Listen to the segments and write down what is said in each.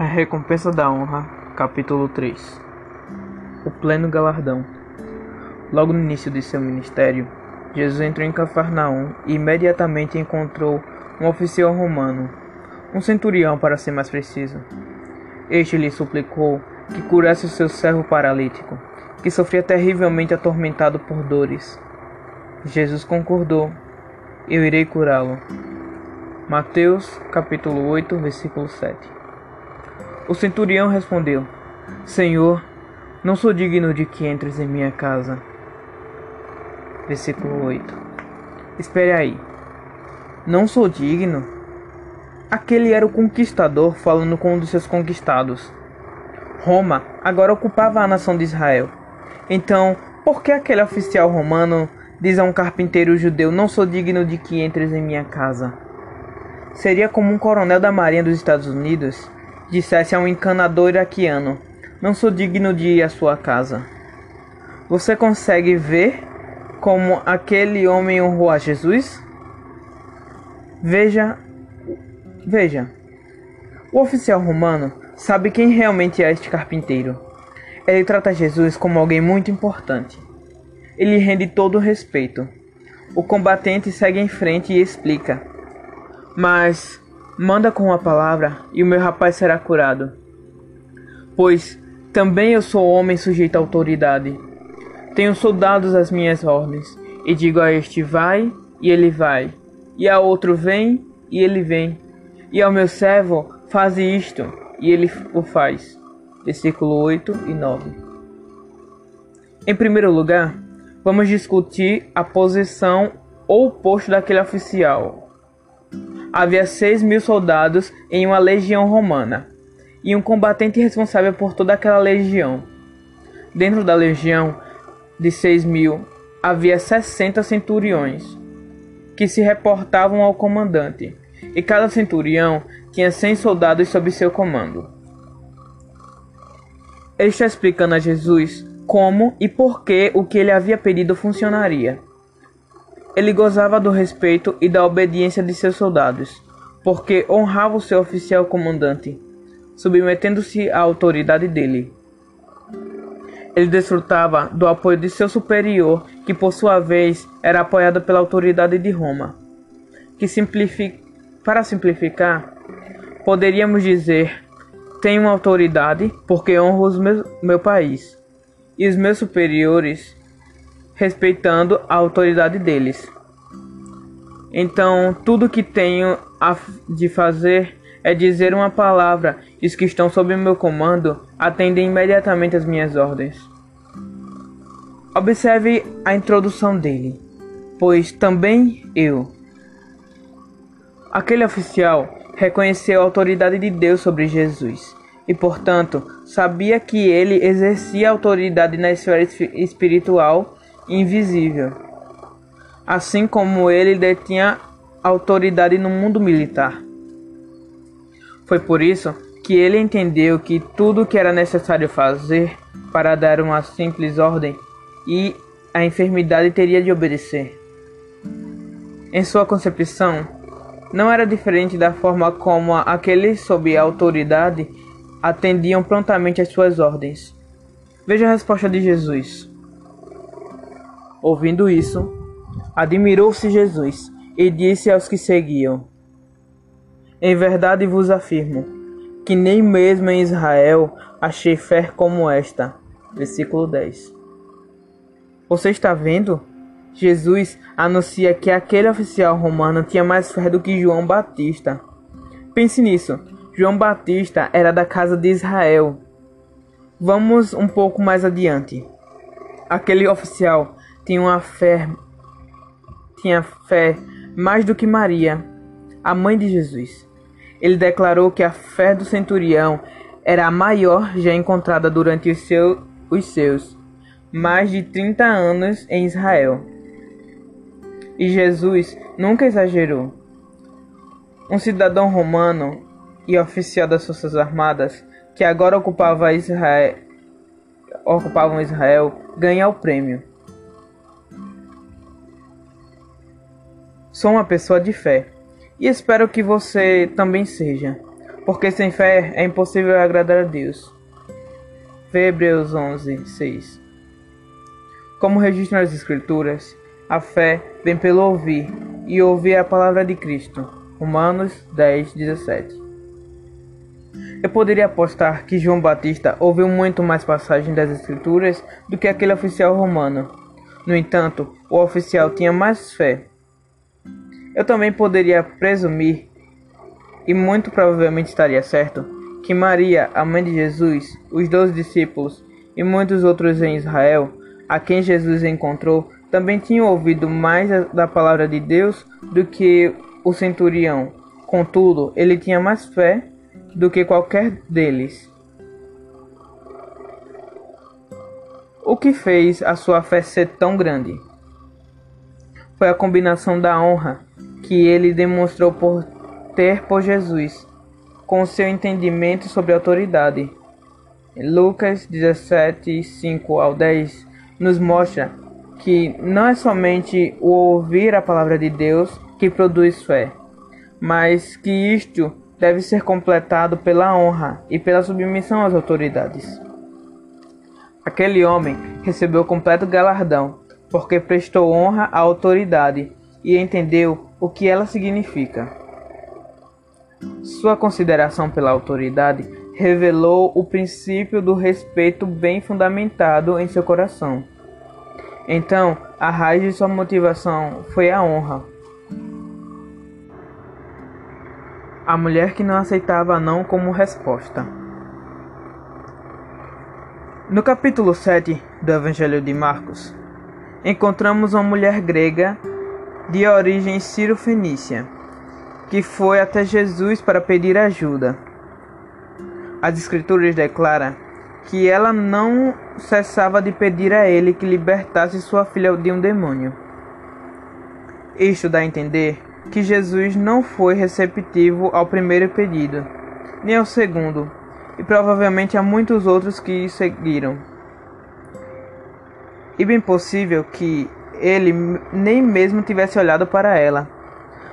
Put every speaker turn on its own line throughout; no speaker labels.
A recompensa da honra, capítulo 3 O pleno galardão. Logo no início de seu ministério, Jesus entrou em Cafarnaum e imediatamente encontrou um oficial romano, um centurião para ser mais preciso. Este lhe suplicou que curasse o seu servo paralítico, que sofria terrivelmente atormentado por dores. Jesus concordou: Eu irei curá-lo. Mateus capítulo 8, versículo 7 o centurião respondeu: Senhor, não sou digno de que entres em minha casa. Versículo 8. Espere aí. Não sou digno? Aquele era o conquistador falando com um dos seus conquistados. Roma agora ocupava a nação de Israel. Então, por que aquele oficial romano diz a um carpinteiro judeu: Não sou digno de que entres em minha casa? Seria como um coronel da Marinha dos Estados Unidos dissesse a um encanador iraquiano: Não sou digno de ir à sua casa. Você consegue ver como aquele homem honrou a Jesus? Veja, veja. O oficial romano sabe quem realmente é este carpinteiro. Ele trata Jesus como alguém muito importante. Ele rende todo o respeito. O combatente segue em frente e explica: Mas Manda com a palavra, e o meu rapaz será curado. Pois também eu sou homem sujeito à autoridade. Tenho soldados às minhas ordens, e digo a este vai, e ele vai, e a outro vem, e ele vem, e ao meu servo faze isto, e ele o faz. Versículo 8 e 9. Em primeiro lugar, vamos discutir a posição ou posto daquele oficial havia seis mil soldados em uma legião romana, e um combatente responsável por toda aquela legião. Dentro da legião de seis mil havia sessenta centuriões, que se reportavam ao comandante, e cada centurião tinha cem soldados sob seu comando. Ele está explicando a Jesus como e por que o que ele havia pedido funcionaria. Ele gozava do respeito e da obediência de seus soldados, porque honrava o seu oficial comandante, submetendo-se à autoridade dele. Ele desfrutava do apoio de seu superior, que por sua vez era apoiado pela autoridade de Roma. Que simplific... Para simplificar, poderíamos dizer: tenho autoridade porque honro o meu país, e os meus superiores respeitando a autoridade deles. Então, tudo que tenho de fazer é dizer uma palavra, e os que estão sob meu comando atendem imediatamente as minhas ordens. Observe a introdução dele, pois também eu. Aquele oficial reconheceu a autoridade de Deus sobre Jesus e, portanto, sabia que ele exercia autoridade na esfera espiritual invisível, assim como ele detinha autoridade no mundo militar. Foi por isso que ele entendeu que tudo o que era necessário fazer para dar uma simples ordem e a enfermidade teria de obedecer. Em sua concepção, não era diferente da forma como aqueles sob a autoridade atendiam prontamente às suas ordens. Veja a resposta de Jesus. Ouvindo isso, admirou-se Jesus e disse aos que seguiam: Em verdade vos afirmo que nem mesmo em Israel achei fé como esta. Versículo 10. Você está vendo? Jesus anuncia que aquele oficial romano tinha mais fé do que João Batista. Pense nisso. João Batista era da casa de Israel. Vamos um pouco mais adiante. Aquele oficial tinha uma fé, tinha fé mais do que Maria, a mãe de Jesus. Ele declarou que a fé do centurião era a maior já encontrada durante os, seu, os seus mais de 30 anos em Israel. E Jesus nunca exagerou. Um cidadão romano e oficial das Forças Armadas que agora ocupava Israel, ocupavam Israel ganha o prêmio. Sou uma pessoa de fé e espero que você também seja, porque sem fé é impossível agradar a Deus. Hebreus 11, 6. Como registram as Escrituras, a fé vem pelo ouvir, e ouvir a palavra de Cristo. Romanos 10, 17. Eu poderia apostar que João Batista ouviu muito mais passagens das Escrituras do que aquele oficial romano. No entanto, o oficial tinha mais fé. Eu também poderia presumir, e muito provavelmente estaria certo, que Maria, a mãe de Jesus, os doze discípulos e muitos outros em Israel, a quem Jesus encontrou, também tinham ouvido mais da palavra de Deus do que o centurião. Contudo, ele tinha mais fé do que qualquer deles. O que fez a sua fé ser tão grande? Foi a combinação da honra que ele demonstrou por ter por Jesus, com seu entendimento sobre autoridade. Lucas 17, 5 ao 10 nos mostra que não é somente o ouvir a palavra de Deus que produz fé, mas que isto deve ser completado pela honra e pela submissão às autoridades. Aquele homem recebeu completo galardão, porque prestou honra à autoridade e entendeu o que ela significa. Sua consideração pela autoridade revelou o princípio do respeito bem fundamentado em seu coração. Então, a raiz de sua motivação foi a honra, A mulher que não aceitava não como resposta. No capítulo 7 do Evangelho de Marcos, encontramos uma mulher grega de origem ciro-fenícia, que foi até Jesus para pedir ajuda. As Escrituras declaram que ela não cessava de pedir a ele que libertasse sua filha de um demônio. Isto dá a entender que Jesus não foi receptivo ao primeiro pedido, nem ao segundo, e provavelmente a muitos outros que seguiram. E bem possível que ele nem mesmo tivesse olhado para ela.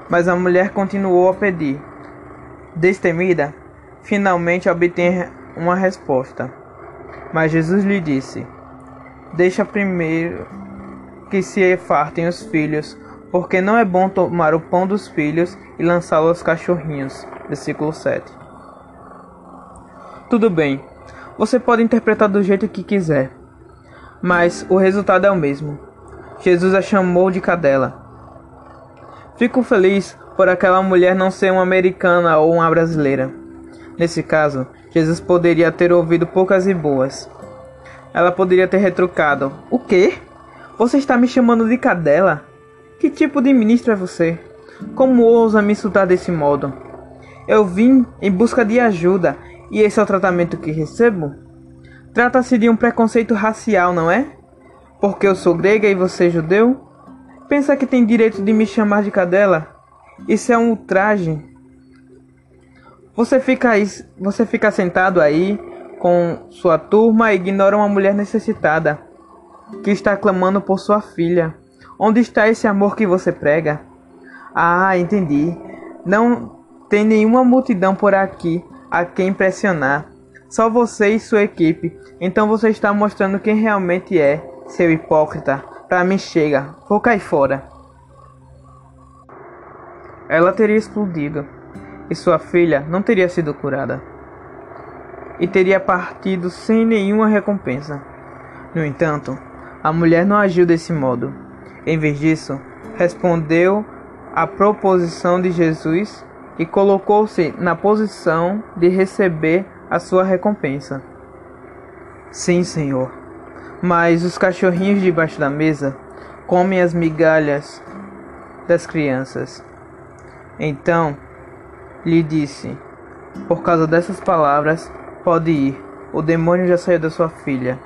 Mas a mulher continuou a pedir. Destemida, finalmente obtém uma resposta. Mas Jesus lhe disse: Deixa primeiro que se fartem os filhos, porque não é bom tomar o pão dos filhos e lançá-lo aos cachorrinhos. Versículo 7. Tudo bem, você pode interpretar do jeito que quiser, mas o resultado é o mesmo. Jesus a chamou de cadela. Fico feliz por aquela mulher não ser uma americana ou uma brasileira. Nesse caso, Jesus poderia ter ouvido poucas e boas. Ela poderia ter retrucado: O quê? Você está me chamando de cadela? Que tipo de ministro é você? Como ousa me insultar desse modo? Eu vim em busca de ajuda e esse é o tratamento que recebo? Trata-se de um preconceito racial, não é? Porque eu sou grega e você é judeu? Pensa que tem direito de me chamar de cadela? Isso é um ultraje. Você fica, aí, você fica sentado aí com sua turma e ignora uma mulher necessitada que está clamando por sua filha. Onde está esse amor que você prega? Ah, entendi. Não tem nenhuma multidão por aqui a quem impressionar. Só você e sua equipe. Então você está mostrando quem realmente é, seu hipócrita. Pra mim chega. Vou cair fora. Ela teria explodido. E sua filha não teria sido curada. E teria partido sem nenhuma recompensa. No entanto, a mulher não agiu desse modo. Em vez disso, respondeu à proposição de Jesus e colocou-se na posição de receber a sua recompensa. Sim, Senhor, mas os cachorrinhos debaixo da mesa comem as migalhas das crianças. Então lhe disse: Por causa dessas palavras, pode ir, o demônio já saiu da sua filha.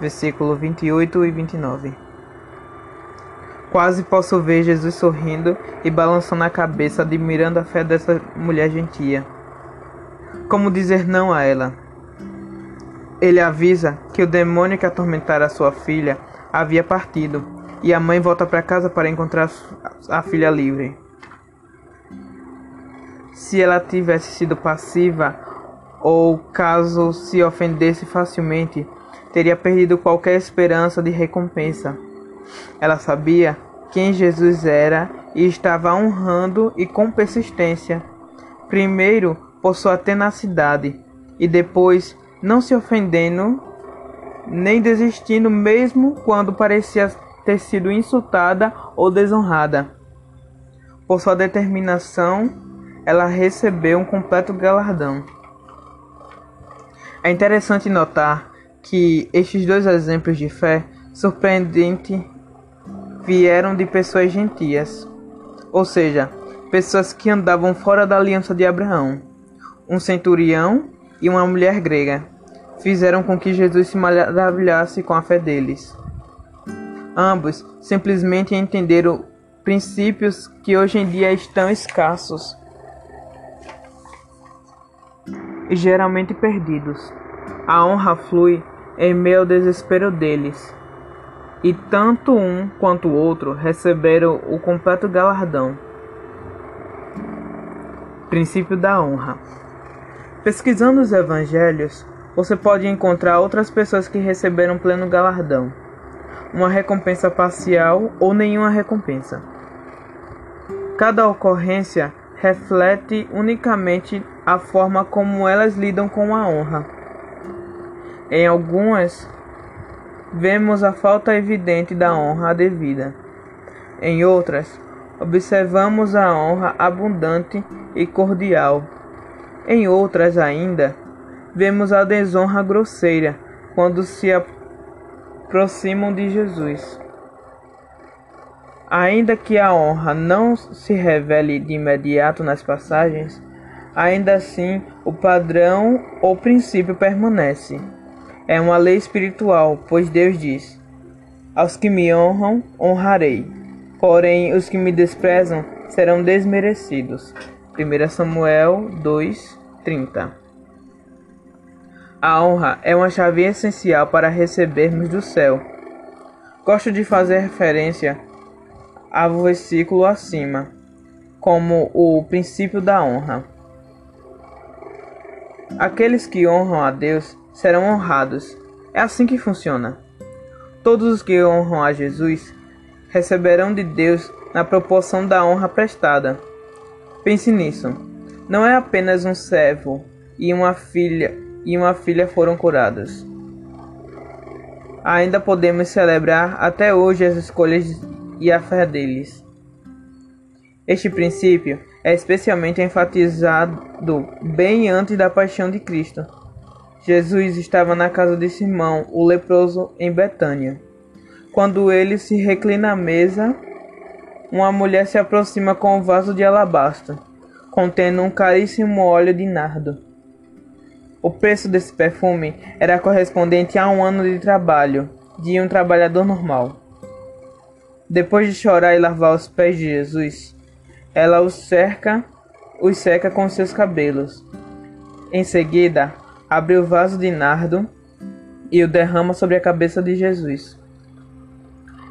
Versículo 28 e 29. Quase posso ver Jesus sorrindo e balançando a cabeça, admirando a fé dessa mulher gentia. Como dizer não a ela? Ele avisa que o demônio que atormentara sua filha havia partido e a mãe volta para casa para encontrar a filha livre. se ela tivesse sido passiva ou caso se ofendesse facilmente, teria perdido qualquer esperança de recompensa. Ela sabia quem Jesus era e estava honrando e com persistência, primeiro por sua tenacidade e depois não se ofendendo nem desistindo mesmo quando parecia ter sido insultada ou desonrada. Por sua determinação, ela recebeu um completo galardão. É interessante notar que estes dois exemplos de fé surpreendente vieram de pessoas gentias, ou seja, pessoas que andavam fora da aliança de Abraão. Um centurião e uma mulher grega fizeram com que Jesus se maravilhasse com a fé deles. Ambos simplesmente entenderam princípios que hoje em dia estão escassos e geralmente perdidos. A honra flui em meio ao desespero deles, e tanto um quanto o outro receberam o completo galardão. Princípio da honra. Pesquisando os evangelhos, você pode encontrar outras pessoas que receberam pleno galardão, uma recompensa parcial ou nenhuma recompensa. Cada ocorrência reflete unicamente a forma como elas lidam com a honra. Em algumas, vemos a falta evidente da honra devida. Em outras, observamos a honra abundante e cordial. Em outras ainda, vemos a desonra grosseira quando se aproximam de Jesus. Ainda que a honra não se revele de imediato nas passagens, ainda assim o padrão ou princípio permanece. É uma lei espiritual, pois Deus diz: Aos que me honram, honrarei, porém os que me desprezam serão desmerecidos. 1 Samuel 2:30 A honra é uma chave essencial para recebermos do céu. Gosto de fazer referência ao versículo acima como o princípio da honra. Aqueles que honram a Deus serão honrados. É assim que funciona. Todos os que honram a Jesus receberão de Deus na proporção da honra prestada. Pense nisso. Não é apenas um servo e uma filha e uma filha foram curadas. Ainda podemos celebrar até hoje as escolhas e a fé deles. Este princípio é especialmente enfatizado bem antes da paixão de Cristo. Jesus estava na casa de Simão, o leproso, em Betânia. Quando ele se reclina à mesa, uma mulher se aproxima com um vaso de alabastro, contendo um caríssimo óleo de nardo. O preço desse perfume era correspondente a um ano de trabalho de um trabalhador normal. Depois de chorar e lavar os pés de Jesus, ela os cerca, os seca com seus cabelos. Em seguida, abre o vaso de nardo e o derrama sobre a cabeça de Jesus.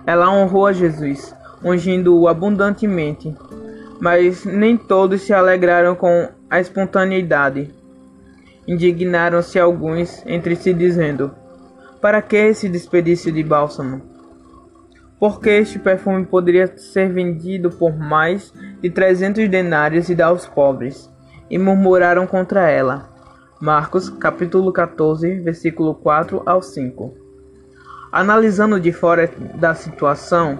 Ela honrou a Jesus, ungindo-o abundantemente, mas nem todos se alegraram com a espontaneidade. Indignaram-se alguns entre si, dizendo: Para que esse desperdício de bálsamo? Porque este perfume poderia ser vendido por mais de trezentos denários e dar aos pobres. E murmuraram contra ela. Marcos capítulo 14, versículo 4 ao 5. Analisando de fora da situação,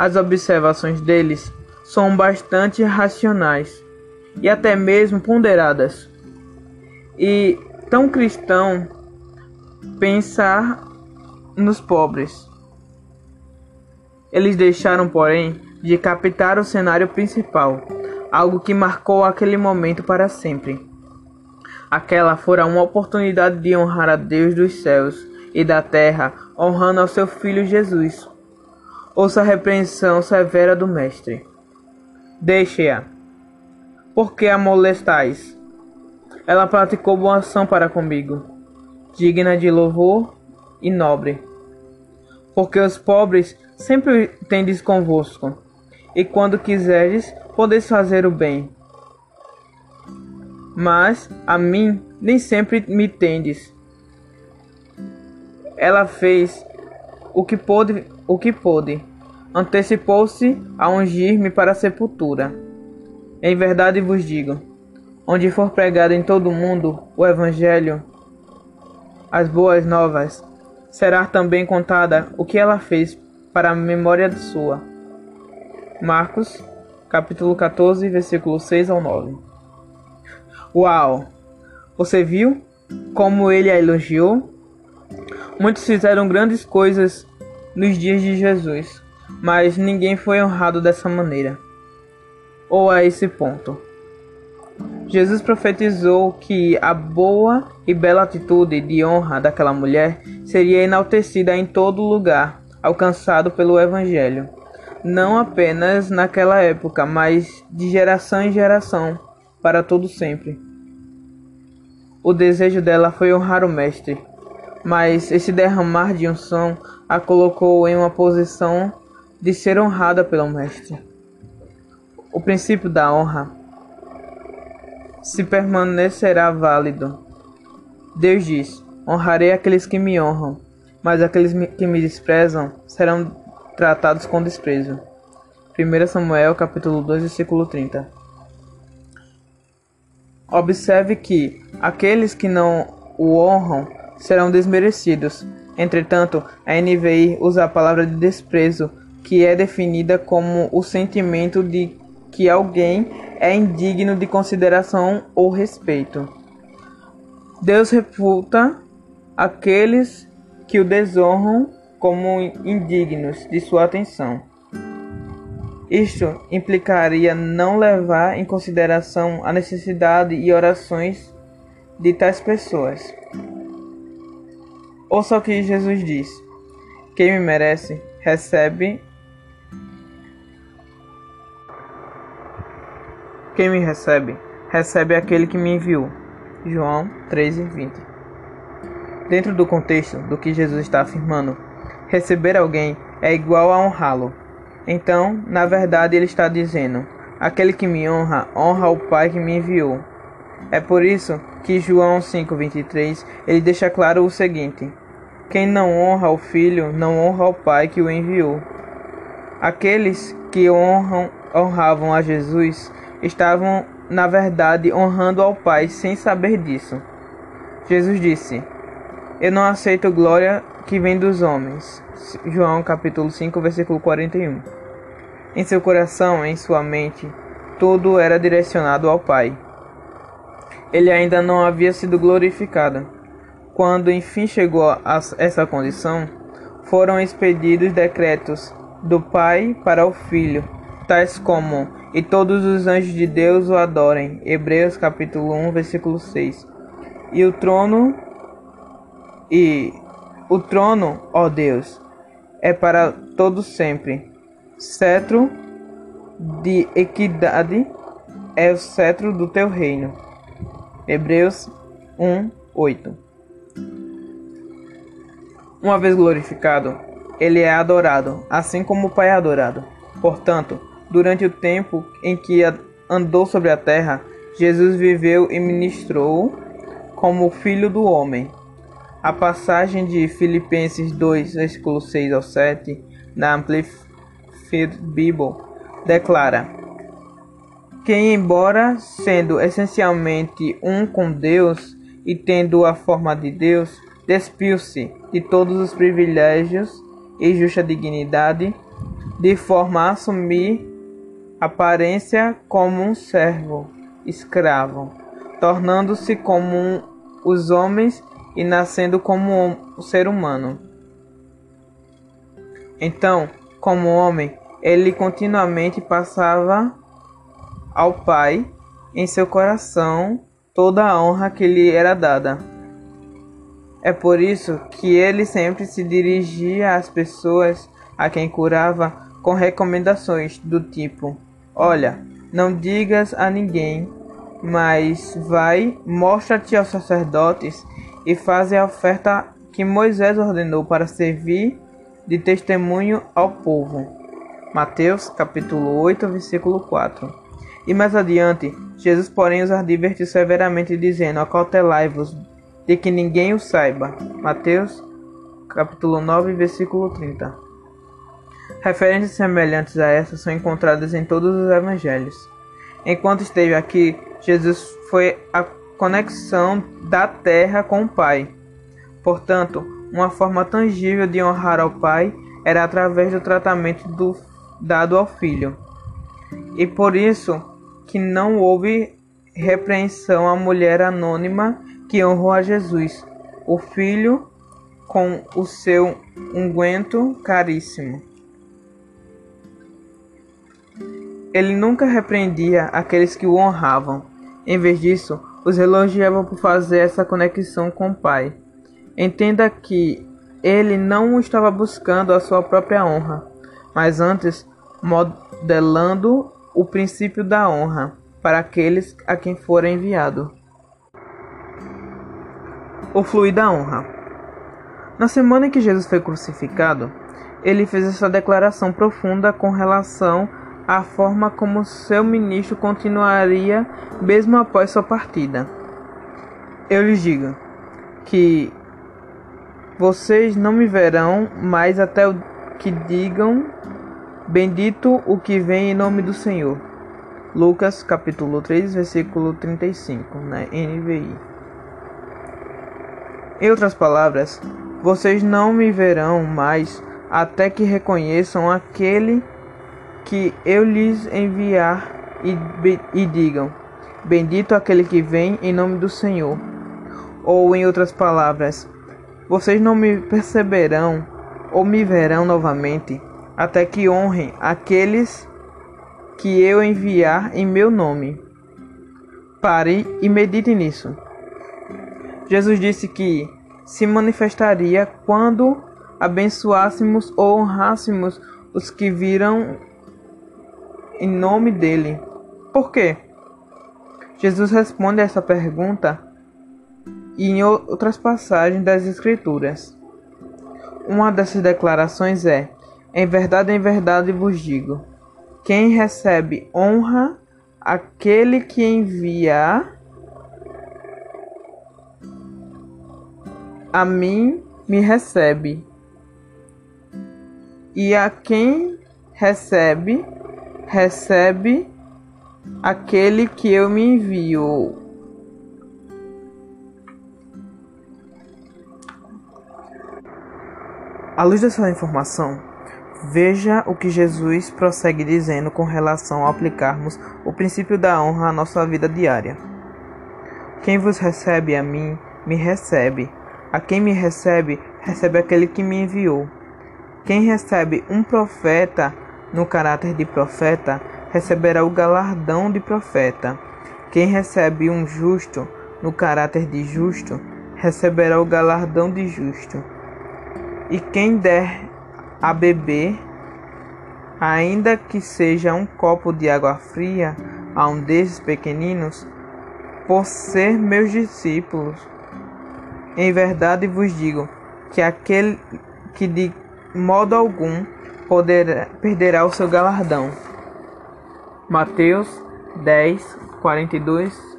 as observações deles são bastante racionais e até mesmo ponderadas e tão cristão pensar nos pobres. Eles deixaram, porém, de captar o cenário principal, algo que marcou aquele momento para sempre. Aquela fora uma oportunidade de honrar a Deus dos céus e da terra, honrando ao seu Filho Jesus. Ouça a repreensão severa do Mestre. Deixe-a. Por que a molestais? Ela praticou boa ação para comigo, digna de louvor e nobre. Porque os pobres sempre tendes convosco, e quando quiseres, podeis fazer o bem. mas a mim nem sempre me tendes. Ela fez o que pôde, o que pôde. Antecipou-se a ungir-me para a sepultura. Em verdade vos digo, onde for pregado em todo o mundo o evangelho, as boas novas, será também contada o que ela fez para a memória sua. Marcos, capítulo 14, versículo 6 ao 9. Uau! Você viu como ele a elogiou? Muitos fizeram grandes coisas nos dias de Jesus, mas ninguém foi honrado dessa maneira, ou a esse ponto. Jesus profetizou que a boa e bela atitude de honra daquela mulher seria enaltecida em todo lugar, alcançado pelo Evangelho, não apenas naquela época, mas de geração em geração, para todo sempre. O desejo dela foi honrar o Mestre, mas esse derramar de unção a colocou em uma posição de ser honrada pelo Mestre. O princípio da honra se permanecerá válido. Deus diz: Honrarei aqueles que me honram, mas aqueles que me desprezam serão tratados com desprezo. 1 Samuel capítulo 2, versículo 30. Observe que aqueles que não o honram serão desmerecidos. Entretanto, a NVI usa a palavra de desprezo, que é definida como o sentimento de que alguém é indigno de consideração ou respeito. Deus refuta aqueles que o desonram como indignos de sua atenção. Isto implicaria não levar em consideração a necessidade e orações de tais pessoas. Ouça o que Jesus diz: Quem me merece, recebe Quem me recebe, recebe aquele que me enviou. João 13:20. Dentro do contexto do que Jesus está afirmando, receber alguém é igual a honrá-lo. Então, na verdade, ele está dizendo: aquele que me honra, honra o Pai que me enviou. É por isso que João 5:23 ele deixa claro o seguinte: quem não honra o Filho, não honra o Pai que o enviou. Aqueles que honram, honravam a Jesus estavam, na verdade, honrando ao Pai sem saber disso. Jesus disse: Eu não aceito glória que vem dos homens. João capítulo 5, versículo 41. Em seu coração, em sua mente, tudo era direcionado ao Pai. Ele ainda não havia sido glorificado. Quando enfim chegou a essa condição, foram expedidos decretos do Pai para o Filho, tais como e todos os anjos de Deus o adorem. Hebreus capítulo 1, versículo 6. E o trono e o trono, ó Deus, é para todo sempre. Cetro de equidade é o cetro do teu reino. Hebreus 1, 8. Uma vez glorificado, ele é adorado, assim como o Pai é adorado. Portanto, Durante o tempo em que andou sobre a terra, Jesus viveu e ministrou como filho do homem. A passagem de Filipenses 2, versículo 6 ao 7, na Amplified Bible, declara: Quem, embora sendo essencialmente um com Deus e tendo a forma de Deus, despiu-se de todos os privilégios e justa dignidade, de forma a assumir aparência como um servo escravo, tornando-se como um, os homens e nascendo como um ser humano. Então, como homem, ele continuamente passava ao Pai em seu coração toda a honra que lhe era dada. É por isso que ele sempre se dirigia às pessoas a quem curava com recomendações do tipo: Olha, não digas a ninguém, mas vai, mostra-te aos sacerdotes e faze a oferta que Moisés ordenou para servir de testemunho ao povo. Mateus capítulo 8, versículo 4. E mais adiante, Jesus, porém, os advertiu severamente, dizendo: Acautelai-vos de que ninguém o saiba. Mateus, capítulo 9, versículo 30. Referências semelhantes a essa são encontradas em todos os evangelhos. Enquanto esteve aqui, Jesus foi a conexão da terra com o Pai. Portanto, uma forma tangível de honrar ao Pai era através do tratamento do, dado ao Filho. E por isso que não houve repreensão à mulher anônima que honrou a Jesus, o Filho, com o seu unguento caríssimo. Ele nunca repreendia aqueles que o honravam. Em vez disso, os elogiava por fazer essa conexão com o Pai. Entenda que ele não estava buscando a sua própria honra, mas antes modelando o princípio da honra para aqueles a quem for enviado. O fluir da honra. Na semana em que Jesus foi crucificado, ele fez essa declaração profunda com relação à forma como seu ministro continuaria mesmo após sua partida. Eu lhes digo que vocês não me verão mais até que digam Bendito o que vem em nome do Senhor. Lucas capítulo 3, versículo 35, na NVI. Em outras palavras, vocês não me verão mais até que reconheçam aquele que eu lhes enviar e, e digam: Bendito aquele que vem em nome do Senhor. Ou em outras palavras, vocês não me perceberão ou me verão novamente, até que honrem aqueles que eu enviar em meu nome. Pare e medite nisso. Jesus disse que se manifestaria quando abençoássemos ou honrássemos os que viram em nome dele. Por quê? Jesus responde a essa pergunta em outras passagens das Escrituras. Uma dessas declarações é: Em verdade, em verdade vos digo: quem recebe honra, aquele que envia a mim me recebe, e a quem recebe, recebe aquele que eu me envio. À luz dessa informação, veja o que Jesus prossegue dizendo com relação a aplicarmos o princípio da honra à nossa vida diária. Quem vos recebe a mim, me recebe. A quem me recebe, recebe aquele que me enviou. Quem recebe um profeta no caráter de profeta, receberá o galardão de profeta. Quem recebe um justo no caráter de justo, receberá o galardão de justo. E quem der a beber, ainda que seja um copo de água fria, a um desses pequeninos, por ser meus discípulos, em verdade vos digo que aquele que de modo algum poderá, perderá o seu galardão. Mateus 10, 42,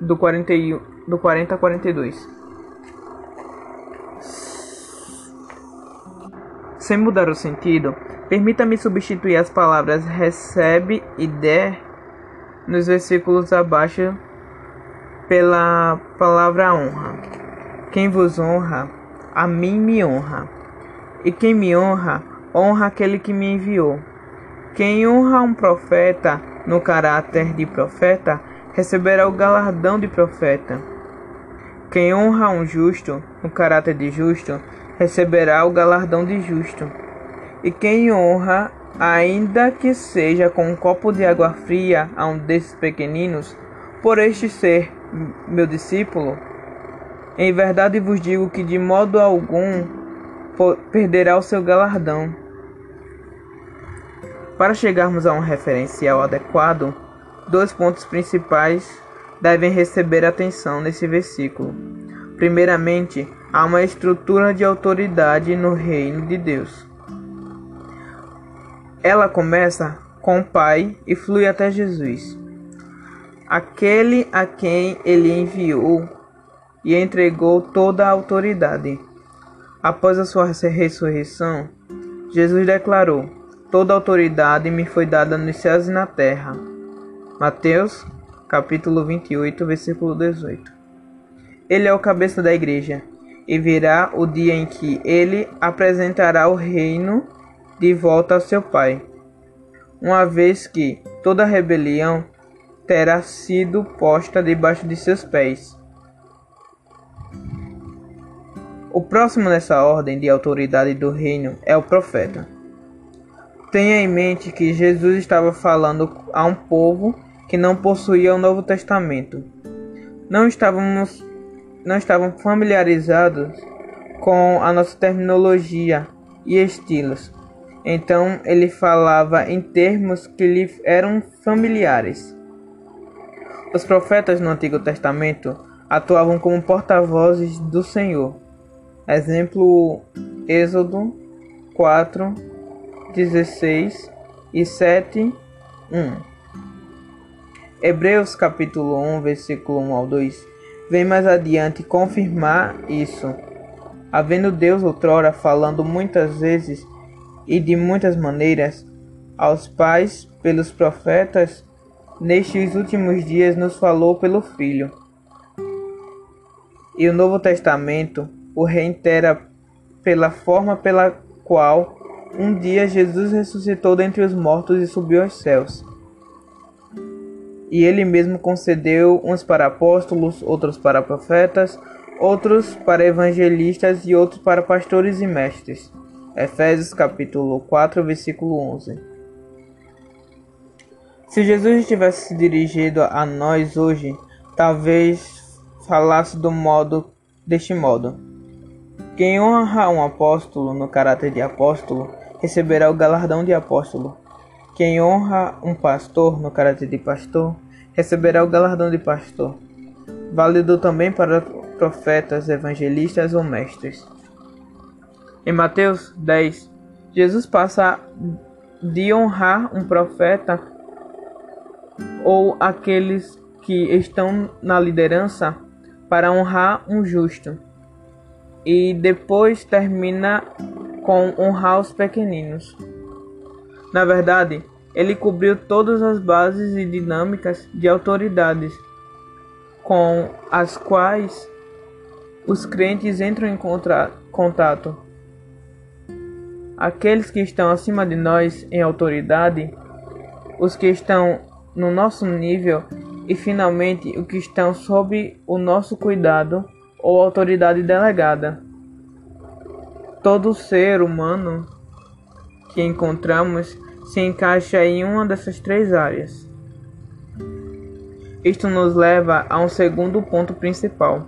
do, 41, do 40 a 42. Sem mudar o sentido, permita-me substituir as palavras recebe e der nos versículos abaixo pela palavra honra. Quem vos honra, a mim me honra. E quem me honra, honra aquele que me enviou. Quem honra um profeta no caráter de profeta, receberá o galardão de profeta. Quem honra um justo no caráter de justo, receberá o galardão de justo. E quem honra, ainda que seja com um copo de água fria a um desses pequeninos, por este ser meu discípulo, em verdade vos digo que de modo algum perderá o seu galardão. Para chegarmos a um referencial adequado, dois pontos principais devem receber atenção nesse versículo. Primeiramente, há uma estrutura de autoridade no reino de Deus. Ela começa com o Pai e flui até Jesus, aquele a quem ele enviou e entregou toda a autoridade. Após a sua ressurreição, Jesus declarou: Toda a autoridade me foi dada nos céus e na terra. Mateus, capítulo 28, versículo 18. Ele é o cabeça da igreja, e virá o dia em que ele apresentará o reino de volta ao seu Pai, uma vez que toda rebelião terá sido posta debaixo de seus pés. O próximo nessa ordem de autoridade do reino é o profeta. Tenha em mente que Jesus estava falando a um povo que não possuía o Novo Testamento. Não estávamos não estavam familiarizados com a nossa terminologia e estilos. Então ele falava em termos que lhe eram familiares. Os profetas no Antigo Testamento atuavam como porta-vozes do Senhor Exemplo Êxodo 4, 16 e 7, 1. Hebreus capítulo 1, versículo 1 ao 2 vem mais adiante confirmar isso. Havendo Deus outrora falando muitas vezes e de muitas maneiras aos pais pelos profetas, nestes últimos dias nos falou pelo Filho. E o Novo Testamento o reitera pela forma pela qual um dia Jesus ressuscitou dentre os mortos e subiu aos céus. E ele mesmo concedeu uns para apóstolos, outros para profetas, outros para evangelistas e outros para pastores e mestres. Efésios capítulo 4, versículo 11. Se Jesus tivesse se dirigido a nós hoje, talvez falasse do modo deste modo: quem honra um apóstolo no caráter de apóstolo receberá o galardão de apóstolo. Quem honra um pastor no caráter de pastor receberá o galardão de pastor. Válido também para profetas, evangelistas ou mestres. Em Mateus 10, Jesus passa de honrar um profeta ou aqueles que estão na liderança para honrar um justo e depois termina com honrar os pequeninos. Na verdade, ele cobriu todas as bases e dinâmicas de autoridades com as quais os crentes entram em contato. Aqueles que estão acima de nós em autoridade, os que estão no nosso nível e finalmente os que estão sob o nosso cuidado ou autoridade delegada. Todo ser humano que encontramos se encaixa em uma dessas três áreas. Isto nos leva a um segundo ponto principal.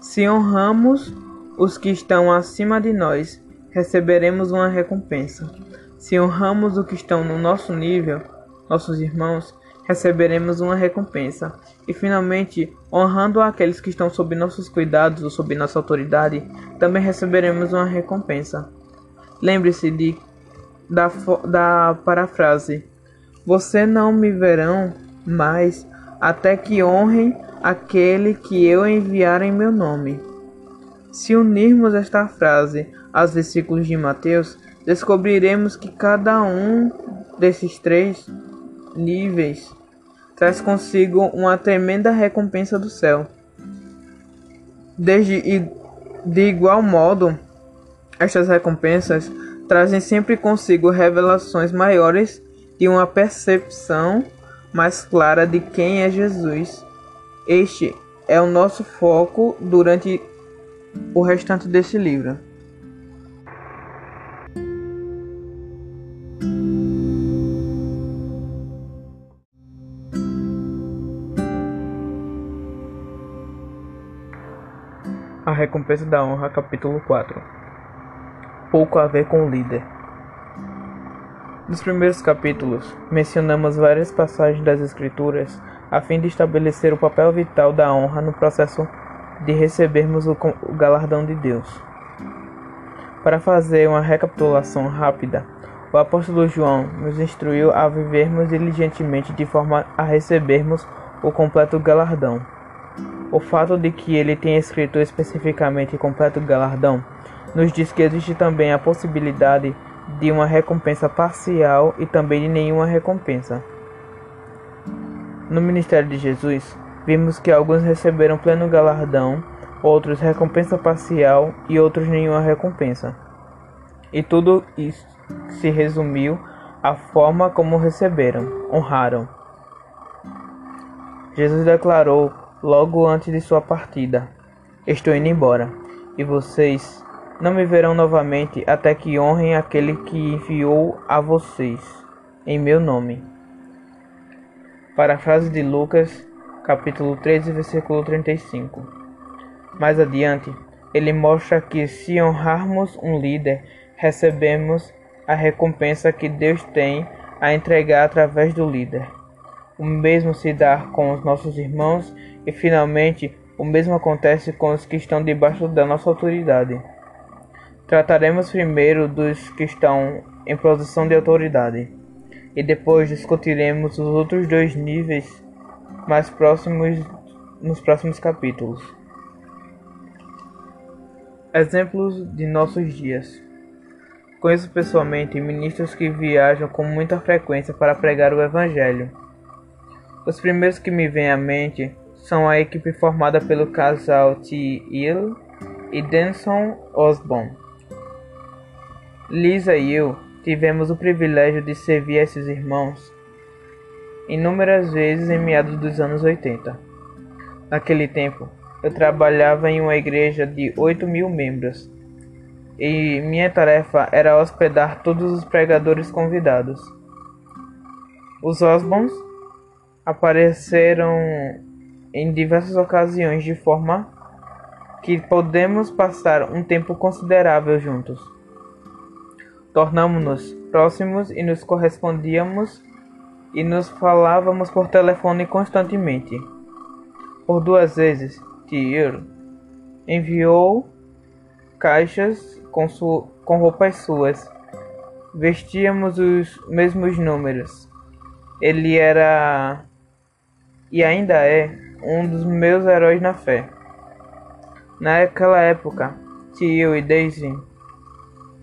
Se honramos os que estão acima de nós, receberemos uma recompensa. Se honramos os que estão no nosso nível, nossos irmãos, receberemos uma recompensa. E finalmente, honrando aqueles que estão sob nossos cuidados ou sob nossa autoridade, também receberemos uma recompensa. Lembre-se de da, da parafrase: Você não me verão mais até que honrem aquele que eu enviar em meu nome. Se unirmos esta frase aos versículos de Mateus, descobriremos que cada um desses três níveis traz consigo uma tremenda recompensa do céu. Desde, de igual modo, estas recompensas trazem sempre consigo revelações maiores e uma percepção mais clara de quem é Jesus. Este é o nosso foco durante o restante desse livro. Recompensa da honra, capítulo 4. Pouco a ver com o líder. Nos primeiros capítulos, mencionamos várias passagens das Escrituras a fim de estabelecer o papel vital da honra no processo de recebermos o, galardão de Deus. Para fazer uma recapitulação rápida, O apóstolo João nos instruiu a vivermos diligentemente de forma a recebermos o completo galardão. O fato de que ele tenha escrito especificamente completo galardão nos diz que existe também a possibilidade de uma recompensa parcial e também de nenhuma recompensa. No ministério de Jesus, vimos que alguns receberam pleno galardão, outros recompensa parcial e outros nenhuma recompensa. E tudo isso se resumiu à forma como receberam, honraram. Jesus declarou logo antes de sua partida: Estou indo embora, e vocês não me verão novamente até que honrem aquele que enviou a vocês em meu nome. Parafrase de Lucas, capítulo 13, versículo 35. Mais adiante, ele mostra que se honrarmos um líder, recebemos a recompensa que Deus tem a entregar através do líder. O mesmo se dá com os nossos irmãos e, finalmente, o mesmo acontece com os que estão debaixo da nossa autoridade. Trataremos primeiro dos que estão em posição de autoridade e depois discutiremos os outros dois níveis mais próximos nos próximos capítulos. Exemplos de nossos dias. Conheço pessoalmente ministros que viajam com muita frequência para pregar o Evangelho. Os primeiros que me vêm à mente são a equipe formada pelo casal T. Hill e Denson Osborne. Lisa e eu tivemos o privilégio de servir esses irmãos inúmeras vezes em meados dos anos 80. Naquele tempo, eu trabalhava em uma igreja de 8 mil membros e minha tarefa era hospedar todos os pregadores convidados. Os Osborns apareceram em diversas ocasiões de forma que podemos passar um tempo considerável juntos. Tornamos-nos próximos e nos correspondíamos e nos falávamos por telefone constantemente. Por duas vezes, Tier enviou caixas com, com roupas suas. Vestíamos os mesmos números. Ele era e ainda é um dos meus heróis na fé. Naquela época, Tio e Daisy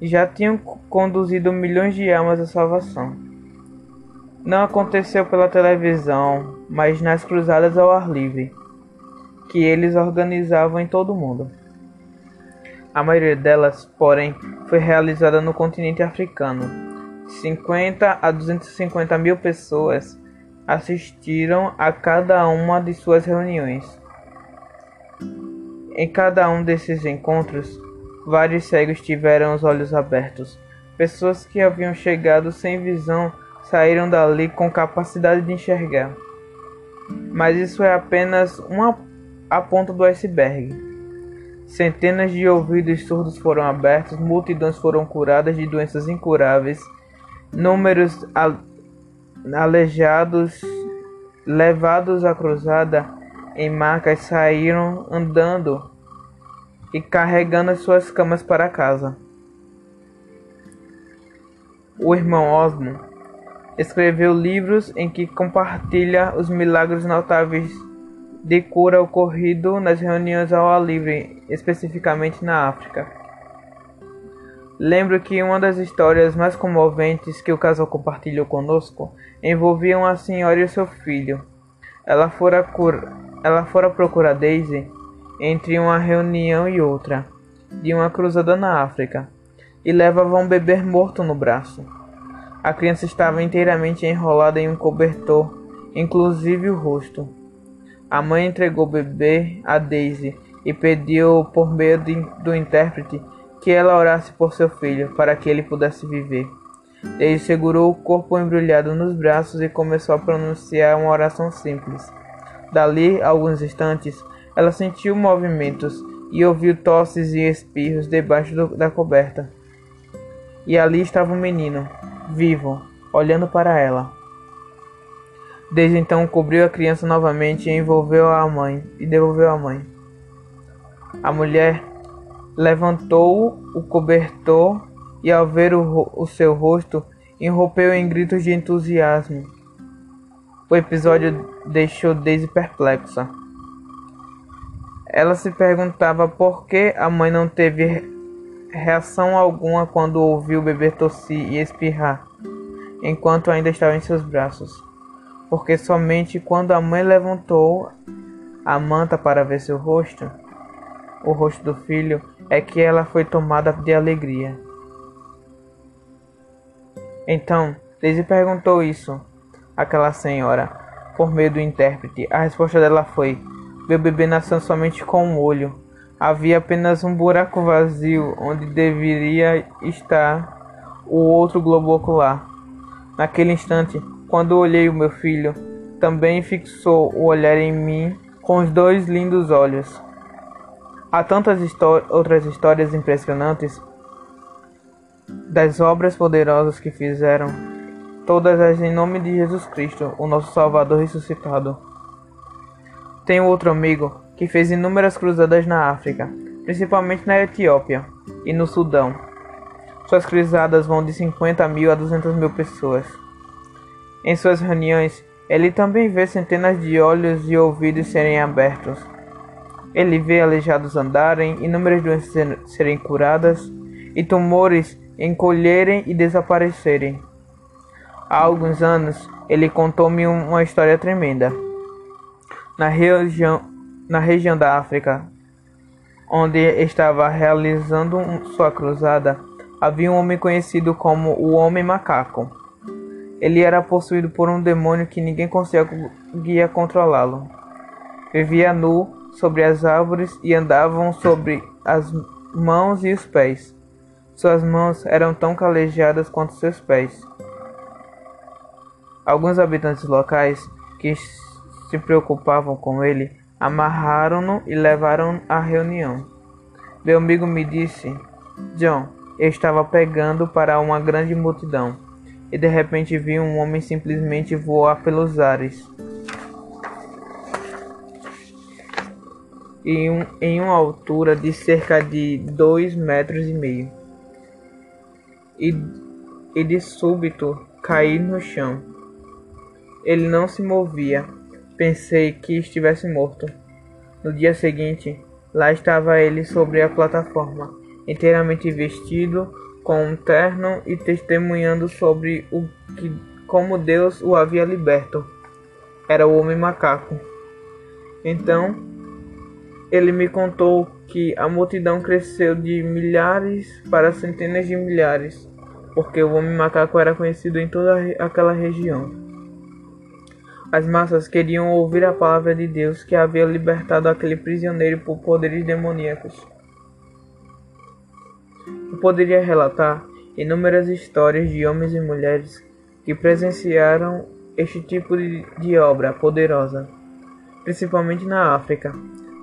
já tinham conduzido milhões de almas à salvação. Não aconteceu pela televisão, mas nas cruzadas ao ar livre, que eles organizavam em todo o mundo. A maioria delas, porém, foi realizada no continente africano. 50 a 250 mil pessoas assistiram a cada uma de suas reuniões. Em cada um desses encontros, vários cegos tiveram os olhos abertos. Pessoas que haviam chegado sem visão saíram dali com capacidade de enxergar. Mas isso é apenas uma a ponta do iceberg. Centenas de ouvidos surdos foram abertos, multidões foram curadas de doenças incuráveis, números aleijados levados à cruzada em macas saíram andando e carregando as suas camas para casa. O irmão Osmo escreveu livros em que compartilha os milagres notáveis de cura ocorrido nas reuniões ao ar livre, especificamente na África. Lembro que uma das histórias mais comoventes que o casal compartilhou conosco envolvia uma senhora e seu filho. Ela fora, cur... Ela fora procurar Daisy entre uma reunião e outra, de uma cruzada na África, e levava um bebê morto no braço. A criança estava inteiramente enrolada em um cobertor, inclusive o rosto. A mãe entregou o bebê a Daisy e pediu por meio de, do intérprete que ela orasse por seu filho para que ele pudesse viver. Daisy segurou o corpo embrulhado nos braços e começou a pronunciar uma oração simples. Dali, alguns instantes, ela sentiu movimentos e ouviu tosses e espirros debaixo do, da coberta. E ali estava o um menino, vivo, olhando para ela. Desde então cobriu a criança novamente e envolveu a mãe e devolveu a mãe. A mulher levantou o cobertor e ao ver o, o seu rosto irrompeu em gritos de entusiasmo. O episódio deixou Daisy perplexa. Ela se perguntava por que a mãe não teve reação alguma quando ouviu o bebê tossir e espirrar, enquanto ainda estava em seus braços. Porque somente quando a mãe levantou a manta para ver seu rosto, o rosto do filho, é que ela foi tomada de alegria. Então, Daisy perguntou isso àquela senhora, por meio do intérprete. A resposta dela foi: Meu bebê nasceu somente com um olho. Havia apenas um buraco vazio onde deveria estar o outro globo ocular. Naquele instante, quando olhei o meu filho, também fixou o olhar em mim com os dois lindos olhos. Há tantas outras histórias impressionantes das obras poderosas que fizeram, todas as em nome de Jesus Cristo, o nosso Salvador ressuscitado. Tenho outro amigo que fez inúmeras cruzadas na África, principalmente na Etiópia e no Sudão. Suas cruzadas vão de 50 mil a 200 mil pessoas. Em suas reuniões, ele também vê centenas de olhos e ouvidos serem abertos. Ele vê aleijados andarem, inúmeras doenças serem curadas e tumores encolherem e desaparecerem. Há alguns anos, ele contou-me uma história tremenda. Na região, na região da África, onde estava realizando sua cruzada, havia um homem conhecido como o Homem Macaco. Ele era possuído por um demônio que ninguém conseguia controlá-lo. Vivia nu sobre as árvores e andavam sobre as mãos e os pés. Suas mãos eram tão calejadas quanto seus pés. Alguns habitantes locais que se preocupavam com ele amarraram-no e levaram à reunião. Meu amigo me disse: John, eu estava pegando para uma grande multidão e de repente vi um homem simplesmente voar pelos ares. Em, um, em uma altura de cerca de dois metros e meio e, e de súbito caí no chão. Ele não se movia. Pensei que estivesse morto. No dia seguinte, lá estava ele sobre a plataforma, inteiramente vestido, com um terno e testemunhando sobre o que como Deus o havia liberto. Era o homem macaco. Então, ele me contou que a multidão cresceu de milhares para centenas de milhares, porque o homem macaco era conhecido em toda aquela região. As massas queriam ouvir a palavra de Deus que havia libertado aquele prisioneiro por poderes demoníacos. Eu poderia relatar inúmeras histórias de homens e mulheres que presenciaram este tipo de, obra poderosa, principalmente na África.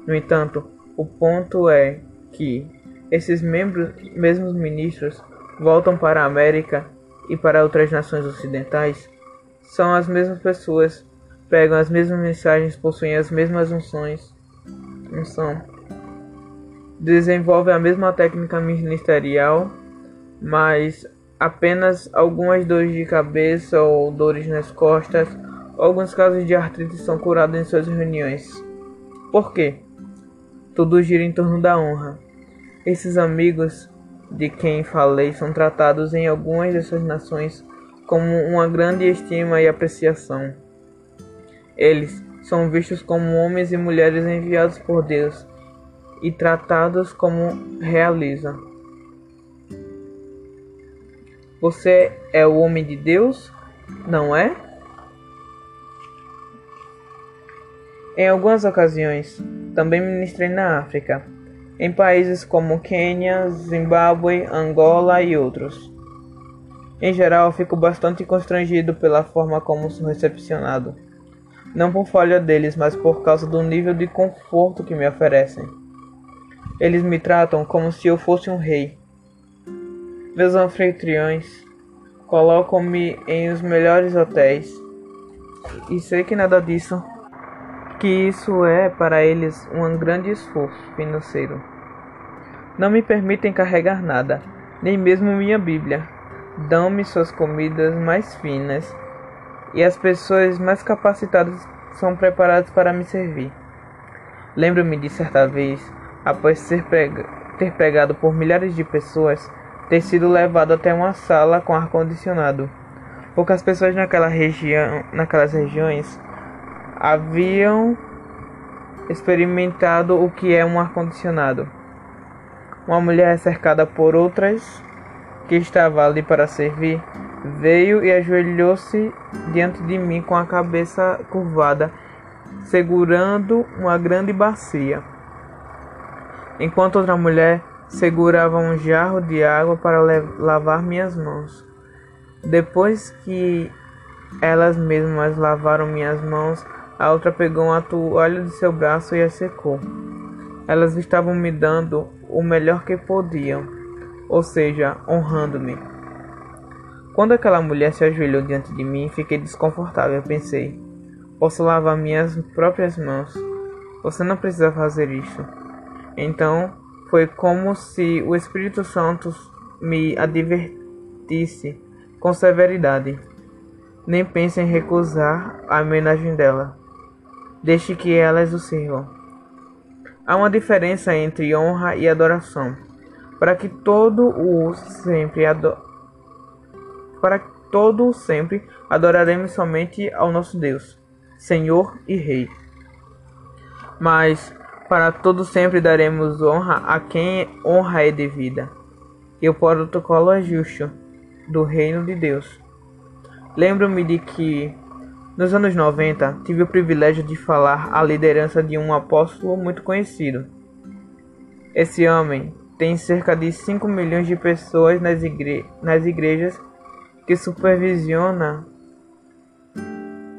No entanto, o ponto é que esses membros, mesmos ministros voltam para a América e para outras nações ocidentais, são as mesmas pessoas, pegam as mesmas mensagens, possuem as mesmas unções, unção, desenvolvem a mesma técnica ministerial, mas apenas algumas dores de cabeça ou dores nas costas, alguns casos de artrite são curados em suas reuniões. Por quê? Tudo gira em torno da honra. Esses amigos de quem falei são tratados em algumas dessas nações como uma grande estima e apreciação. Eles são vistos como homens e mulheres enviados por Deus e tratados como realiza. Você é o homem de Deus, não é? Em algumas ocasiões, também ministrei na África, em países como Quênia, Zimbábue, Angola e outros. Em geral, fico bastante constrangido pela forma como sou recepcionado. Não por falha deles, mas por causa do nível de conforto que me oferecem. Eles me tratam como se eu fosse um rei. Meus anfitriões colocam-me em os melhores hotéis. E sei que nada disso que isso é para eles um grande esforço financeiro. Não me permitem carregar nada, nem mesmo minha Bíblia. dão-me suas comidas mais finas e as pessoas mais capacitadas são preparadas para me servir. Lembro-me de certa vez, após prega ter pregado por milhares de pessoas, ter sido levado até uma sala com ar condicionado. Poucas pessoas naquela região, naquelas regiões haviam experimentado o que é um ar condicionado. Uma mulher cercada por outras que estava ali para servir veio e ajoelhou-se diante de mim com a cabeça curvada, segurando uma grande bacia, enquanto outra mulher segurava um jarro de água para lavar minhas mãos. Depois que elas mesmas lavaram minhas mãos, a outra pegou uma toalha de seu braço e a secou. Elas estavam me dando o melhor que podiam, ou seja, honrando-me. Quando aquela mulher se ajoelhou diante de mim, fiquei desconfortável. Pensei: posso lavar minhas próprias mãos. Você não precisa fazer isso. Então, foi como se o Espírito Santo me advertisse com severidade. Nem pense em recusar a homenagem dela. Deixe que elas o sirvam. Há uma diferença entre honra e adoração. Para que todo o sempre para todo o sempre adoraremos somente ao nosso Deus, Senhor e Rei. Mas para todo sempre daremos honra a quem honra é devida. E o protocolo é justo do reino de Deus. Lembro-me de que nos anos 90 tive o privilégio de falar a liderança de um apóstolo muito conhecido. Esse homem tem cerca de 5 milhões de pessoas nas, igre nas igrejas que supervisiona.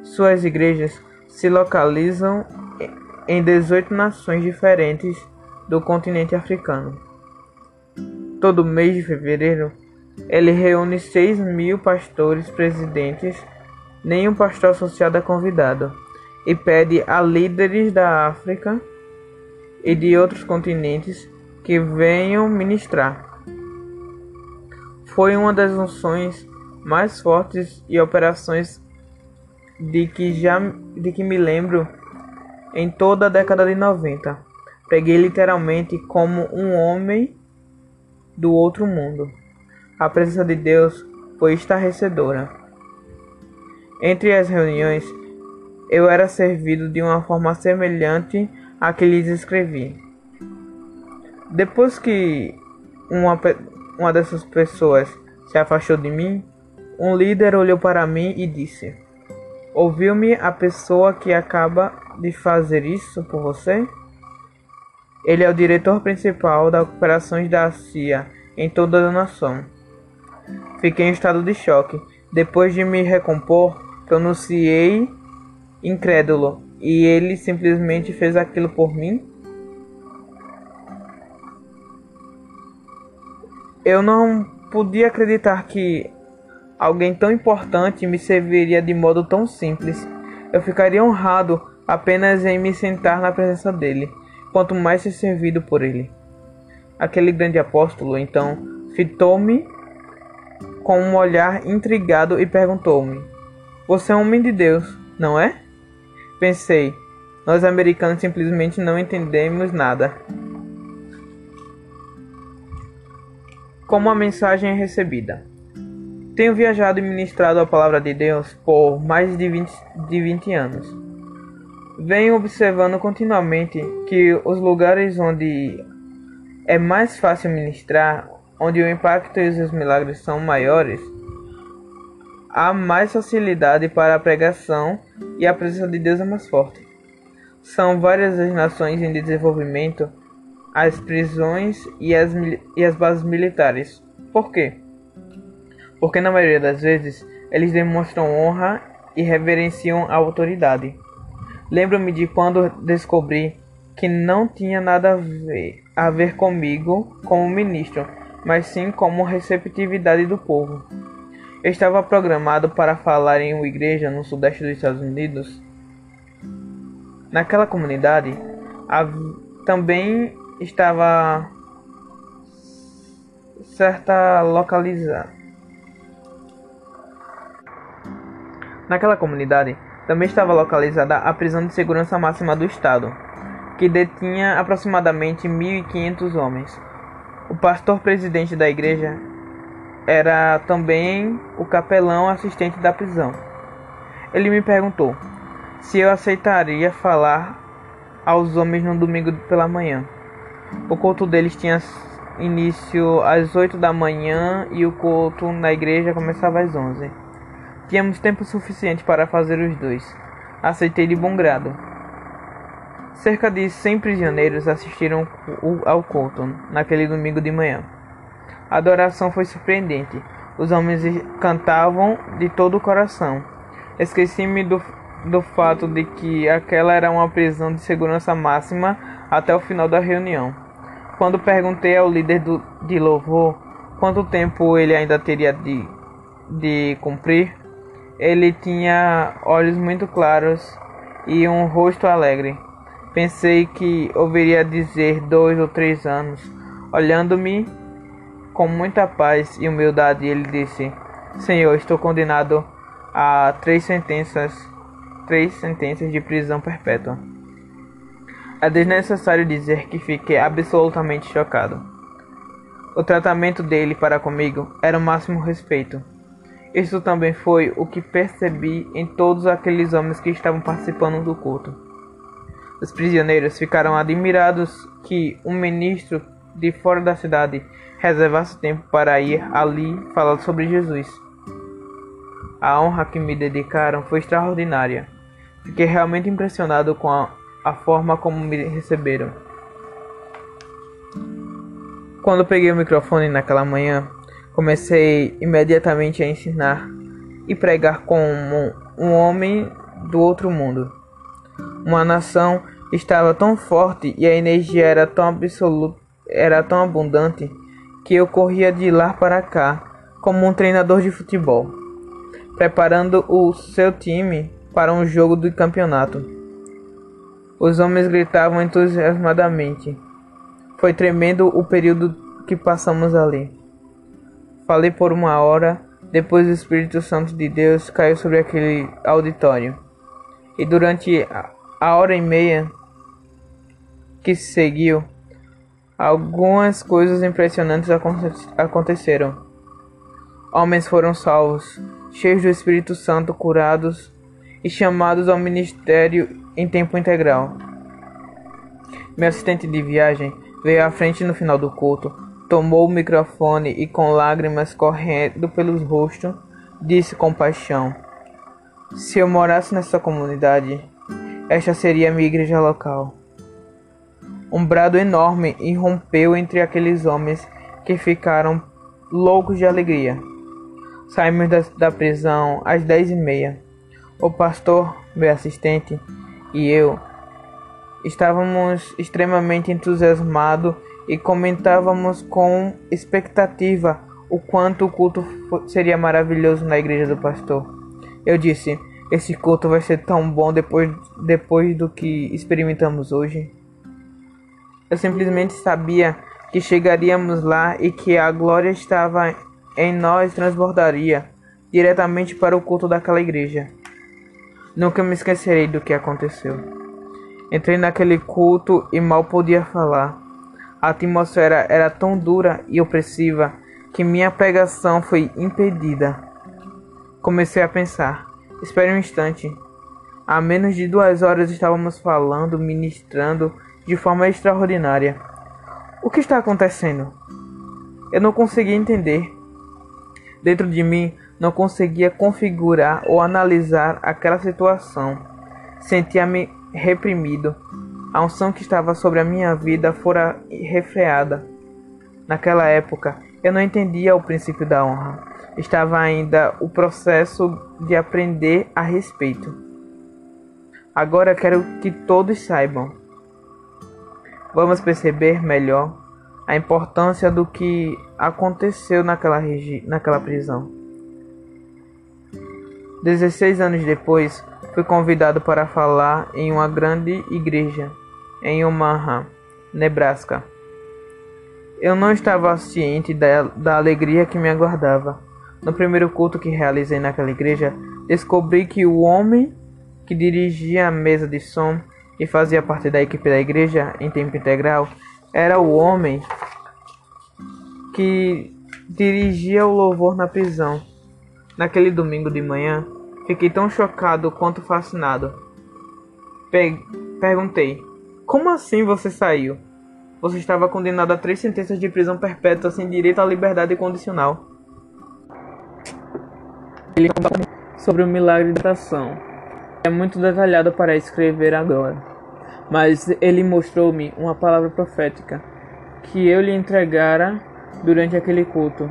Suas igrejas se localizam em 18 nações diferentes do continente africano. Todo mês de fevereiro, ele reúne 6 mil pastores presidentes, nenhum pastor associado é convidado, e pede a líderes da África e de outros continentes que venham ministrar. Foi uma das unções mais fortes e operações de que já de que me lembro em toda a década de 90. Peguei literalmente como um homem do outro mundo. A presença de Deus foi estarrecedora. Entre as reuniões, eu era servido de uma forma semelhante à que lhes escrevi. Depois que uma, uma dessas pessoas se afastou de mim, um líder olhou para mim e disse: Ouviu-me a pessoa que acaba de fazer isso por você? Ele é o diretor principal das operações da CIA em toda a nação. Fiquei em estado de choque. Depois de me recompor, pronunciei incrédulo. E ele simplesmente fez aquilo por mim? Eu não podia acreditar que alguém tão importante me serviria de modo tão simples. Eu ficaria honrado apenas em me sentar na presença dele, quanto mais ser servido por ele. Aquele grande apóstolo então fitou-me com um olhar intrigado e perguntou-me: Você é um homem de Deus, não é? Pensei, nós americanos simplesmente não entendemos nada. Como a mensagem é recebida? Tenho viajado e ministrado a palavra de Deus por mais de 20, de 20 anos. Venho observando continuamente que os lugares onde é mais fácil ministrar, onde o impacto e os milagres são maiores, há mais facilidade para a pregação e a presença de Deus é mais forte. São várias as nações em desenvolvimento, as prisões e as, e as bases militares. Por quê? Porque na maioria das vezes eles demonstram honra e reverenciam a autoridade. Lembro-me de quando descobri que não tinha nada a ver, a ver comigo como ministro, mas sim como receptividade do povo. Estava programado para falar em uma igreja no sudeste dos Estados Unidos. Naquela comunidade também estava certa localizada Naquela comunidade também estava localizada a prisão de segurança máxima do Estado, que detinha aproximadamente 1.500 homens. O pastor presidente da igreja era também o capelão assistente da prisão. Ele me perguntou se eu aceitaria falar aos homens no domingo pela manhã. O culto deles tinha início às 8 da manhã e o culto na igreja começava às 11. Tínhamos tempo suficiente para fazer os dois. Aceitei de bom grado. Cerca de 100 prisioneiros assistiram ao culto naquele domingo de manhã. A adoração foi surpreendente. Os homens cantavam de todo o coração. Esqueci-me do, do fato de que aquela era uma prisão de segurança máxima até o final da reunião. Quando perguntei ao líder do, de louvor quanto tempo ele ainda teria de, de cumprir, ele tinha olhos muito claros e um rosto alegre. Pensei que ouviria dizer dois ou três anos. Olhando-me com muita paz e humildade, ele disse: Senhor, estou condenado a três sentenças, três sentenças de prisão perpétua. É desnecessário dizer que fiquei absolutamente chocado. O tratamento dele para comigo era o máximo respeito. Isso também foi o que percebi em todos aqueles homens que estavam participando do culto. Os prisioneiros ficaram admirados que um ministro de fora da cidade reservasse tempo para ir ali falar sobre Jesus. A honra que me dedicaram foi extraordinária. Fiquei realmente impressionado com a a forma como me receberam. Quando peguei o microfone naquela manhã, comecei imediatamente a ensinar e pregar como um homem do outro mundo. Uma nação estava tão forte e a energia era tão absoluta, era tão abundante que eu corria de lá para cá como um treinador de futebol, preparando o seu time para um jogo de campeonato. Os homens gritavam entusiasmadamente. Foi tremendo o período que passamos ali. Falei por uma hora, depois o Espírito Santo de Deus caiu sobre aquele auditório. E durante a hora e meia que seguiu, algumas coisas impressionantes aconteceram. Homens foram salvos, cheios do Espírito Santo, curados e chamados ao ministério em tempo integral. Meu assistente de viagem veio à frente no final do culto, tomou o microfone e, com lágrimas correndo pelos rostos, disse com paixão: Se eu morasse nessa comunidade, esta seria a minha igreja local. Um brado enorme irrompeu entre aqueles homens que ficaram loucos de alegria. Saímos da, da prisão às dez e meia. O pastor, meu assistente, e eu estávamos extremamente entusiasmados e comentávamos com expectativa o quanto o culto seria maravilhoso na igreja do pastor. Eu disse: esse culto vai ser tão bom depois, depois do que experimentamos hoje. Eu simplesmente sabia que chegaríamos lá e que a glória estava em nós transbordaria diretamente para o culto daquela igreja. Nunca me esquecerei do que aconteceu. Entrei naquele culto e mal podia falar. A atmosfera era tão dura e opressiva que minha pregação foi impedida. Comecei a pensar: espere um instante. Há menos de duas horas estávamos falando, ministrando de forma extraordinária. O que está acontecendo? Eu não conseguia entender. Dentro de mim não conseguia configurar ou analisar aquela situação. Sentia-me reprimido. A unção que estava sobre a minha vida fora refreada. Naquela época, eu não entendia o princípio da honra. Estava ainda o processo de aprender a respeito. Agora quero que todos saibam. Vamos perceber melhor a importância do que aconteceu naquela, naquela prisão. 16 anos depois, fui convidado para falar em uma grande igreja em Omaha, Nebraska. Eu não estava ciente da, da alegria que me aguardava. No primeiro culto que realizei naquela igreja, descobri que o homem que dirigia a mesa de som e fazia parte da equipe da igreja em tempo integral era o homem que dirigia o louvor na prisão. Naquele domingo de manhã, fiquei tão chocado quanto fascinado. Pe perguntei: Como assim você saiu? Você estava condenado a três sentenças de prisão perpétua sem direito à liberdade condicional. Ele sobre o milagre da ação. É muito detalhado para escrever agora, mas ele mostrou-me uma palavra profética que eu lhe entregara durante aquele culto.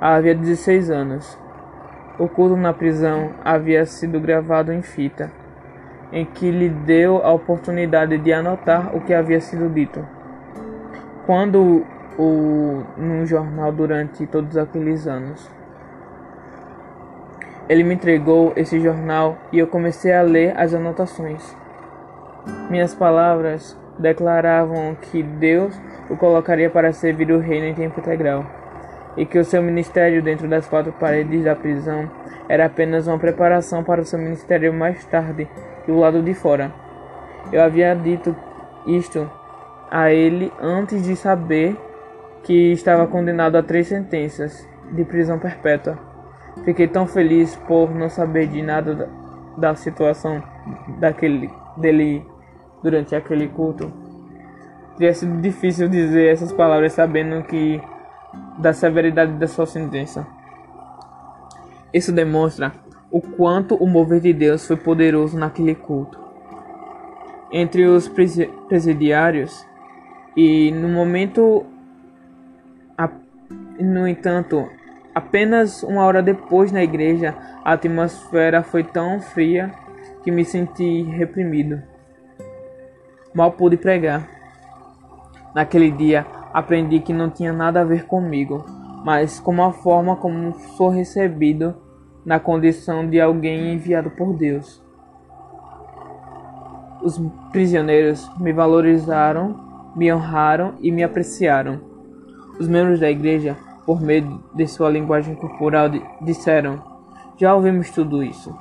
Havia 16 anos. O culto na prisão havia sido gravado em fita, em que lhe deu a oportunidade de anotar o que havia sido dito. Quando o num jornal durante todos aqueles anos. Ele me entregou esse jornal e eu comecei a ler as anotações. Minhas palavras declaravam que Deus o colocaria para servir o reino em tempo integral e que o seu ministério dentro das quatro paredes da prisão era apenas uma preparação para o seu ministério mais tarde do lado de fora. Eu havia dito isto a ele antes de saber que estava condenado a três sentenças de prisão perpétua. Fiquei tão feliz por não saber de nada da, situação daquele dele durante aquele culto. Teria sido difícil dizer essas palavras sabendo que da severidade da sua sentença. Isso demonstra o quanto o mover de Deus foi poderoso naquele culto. Entre os presidiários e no momento no entanto, Apenas uma hora depois na igreja, a atmosfera foi tão fria que me senti reprimido. Mal pude pregar. Naquele dia, aprendi que não tinha nada a ver comigo, mas com a forma como sou recebido na condição de alguém enviado por Deus. Os prisioneiros me valorizaram, me honraram e me apreciaram. Os membros da igreja por meio de sua linguagem corporal, disseram: Já ouvimos tudo isso.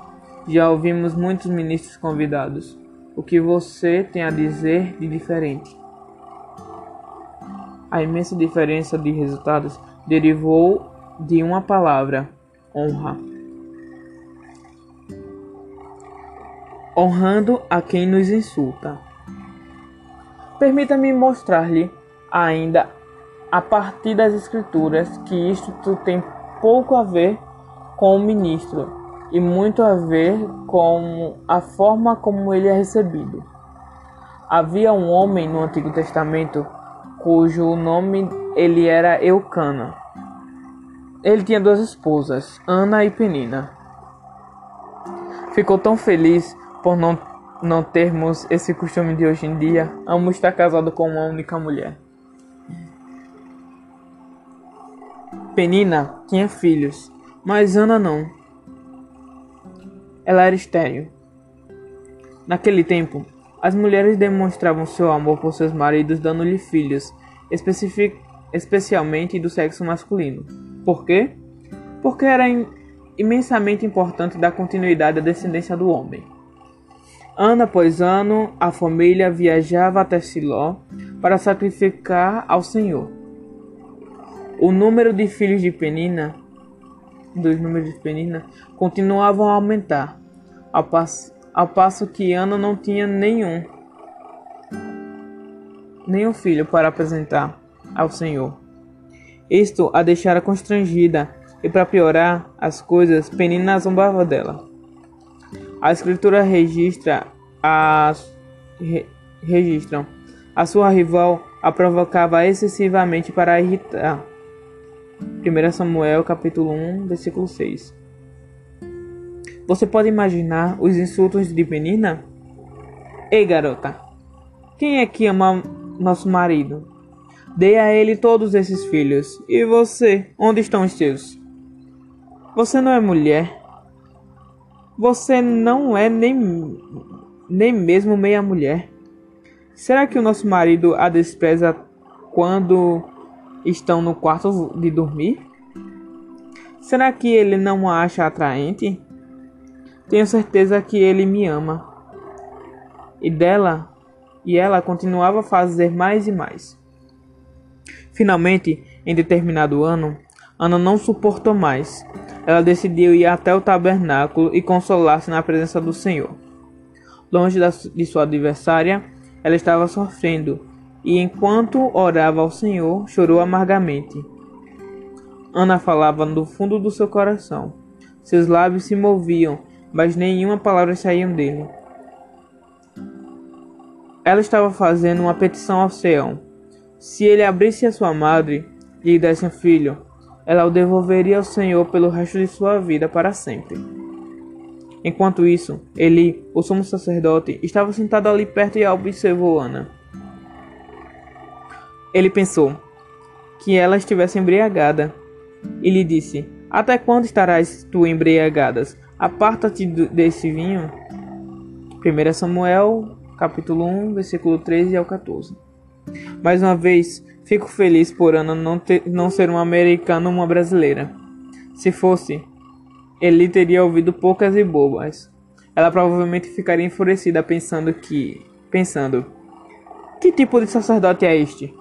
Já ouvimos muitos ministros convidados. O que você tem a dizer de diferente? A imensa diferença de resultados derivou de uma palavra: honra. Honrando a quem nos insulta. Permita-me mostrar-lhe ainda a partir das escrituras que isto tem pouco a ver com o ministro e muito a ver com a forma como ele é recebido. Havia um homem no Antigo Testamento cujo nome ele era Eucana. Ele tinha duas esposas, Ana e Penina. Ficou tão feliz por não, não termos esse costume de hoje em dia, amo estar casado com uma única mulher. Penina tinha filhos, mas Ana não. Ela era estéril. Naquele tempo, as mulheres demonstravam seu amor por seus maridos dando-lhe filhos, especialmente do sexo masculino. Por quê? Porque era imensamente importante dar continuidade à descendência do homem. Ano após ano, a família viajava até Siló para sacrificar ao Senhor. O número de filhos de Penina, dos números de Penina, continuavam a aumentar, ao passo, ao passo que Ana não tinha nenhum, nenhum filho para apresentar ao Senhor. Isto a deixara constrangida e para piorar as coisas, Penina zombava dela. A escritura registra as re, registram a sua rival a provocava excessivamente para irritar 1 Samuel capítulo 1, versículo 6. Você pode imaginar os insultos de Penina? Ei, garota, quem é que ama nosso marido? Dê a ele todos esses filhos. E você, onde estão os seus? Você não é mulher. Você não é nem, nem mesmo meia mulher. Será que o nosso marido a despreza quando estão no quarto de dormir? Será que ele não a acha atraente? Tenho certeza que ele me ama. E dela, e ela continuava a fazer mais e mais. Finalmente, em determinado ano, Ana não suportou mais. Ela decidiu ir até o tabernáculo e consolar-se na presença do Senhor. Longe de sua adversária, ela estava sofrendo, e enquanto orava ao Senhor, chorou amargamente. Ana falava do fundo do seu coração. Seus lábios se moviam, mas nenhuma palavra saía dele. Ela estava fazendo uma petição ao céu. Se ele abrisse a sua madre e lhe desse um filho, ela o devolveria ao Senhor pelo resto de sua vida para sempre. Enquanto isso, Eli, o sumo sacerdote, estava sentado ali perto e observou Ana. Ele pensou que ela estivesse embriagada e lhe disse: Até quando estarás tu embriagada? Aparta-te desse vinho. 1 Samuel, capítulo 1, versículo 13 ao 14. Mais uma vez, fico feliz por Ana não, ter, não ser uma americana ou uma brasileira. Se fosse, ele teria ouvido poucas e bobas. Ela provavelmente ficaria enfurecida pensando que. pensando. Que tipo de sacerdote é este?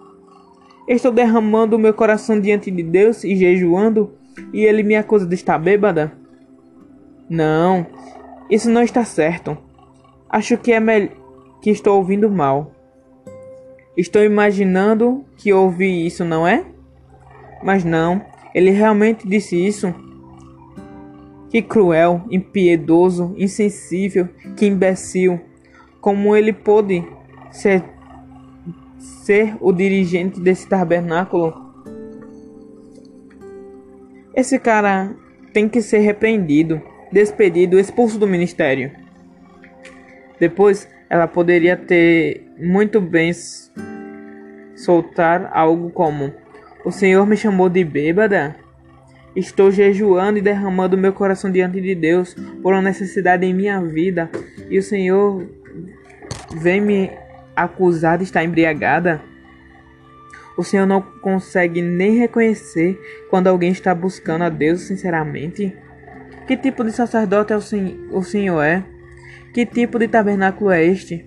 Estou derramando o meu coração diante de Deus e jejuando, e ele me acusa de estar bêbada? Não, isso não está certo. Acho que é melhor que estou ouvindo mal. Estou imaginando que ouvi isso, não é? Mas não, ele realmente disse isso. Que cruel, impiedoso, insensível, que imbecil. Como ele pôde ser, ser o dirigente desse tabernáculo? Esse cara tem que ser repreendido, despedido, expulso do ministério. Depois, ela poderia ter muito bem soltar algo como: O Senhor me chamou de bêbada? Estou jejuando e derramando meu coração diante de Deus por uma necessidade em minha vida, e o Senhor vem me acusar de estar embriagada? O Senhor não consegue nem reconhecer quando alguém está buscando a Deus sinceramente? Que tipo de sacerdote é o Senhor é? Que tipo de tabernáculo é este?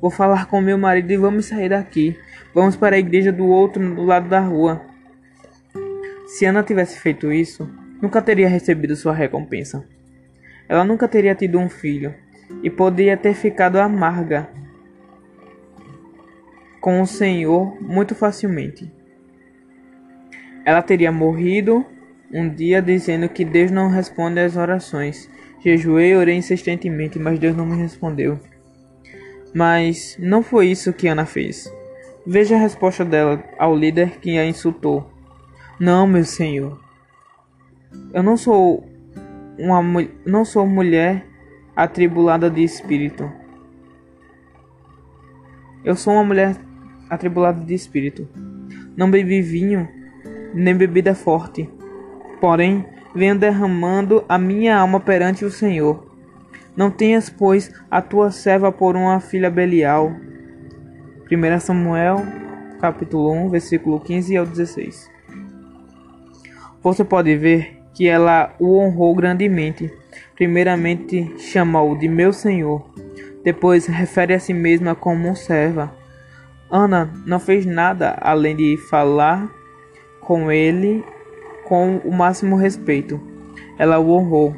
Vou falar com meu marido e vamos sair daqui. Vamos para a igreja do outro do lado da rua. Se Ana tivesse feito isso, nunca teria recebido sua recompensa. Ela nunca teria tido um filho e poderia ter ficado amarga com o Senhor muito facilmente. Ela teria morrido um dia dizendo que Deus não responde às orações. Jejuei orei insistentemente, mas Deus não me respondeu. Mas não foi isso que Ana fez. Veja a resposta dela ao líder que a insultou. Não, meu senhor. Eu não sou uma não sou mulher atribulada de espírito. Eu sou uma mulher atribulada de espírito. Não bebi vinho, nem bebida forte. Porém, venho derramando a minha alma perante o Senhor. Não tenhas, pois, a tua serva por uma filha Belial. 1 Samuel, capítulo 1, versículo 15 ao 16. Você pode ver que ela o honrou grandemente. Primeiramente chamou de meu senhor, depois refere a si mesma como serva. Ana não fez nada além de falar com ele com o máximo respeito. Ela o honrou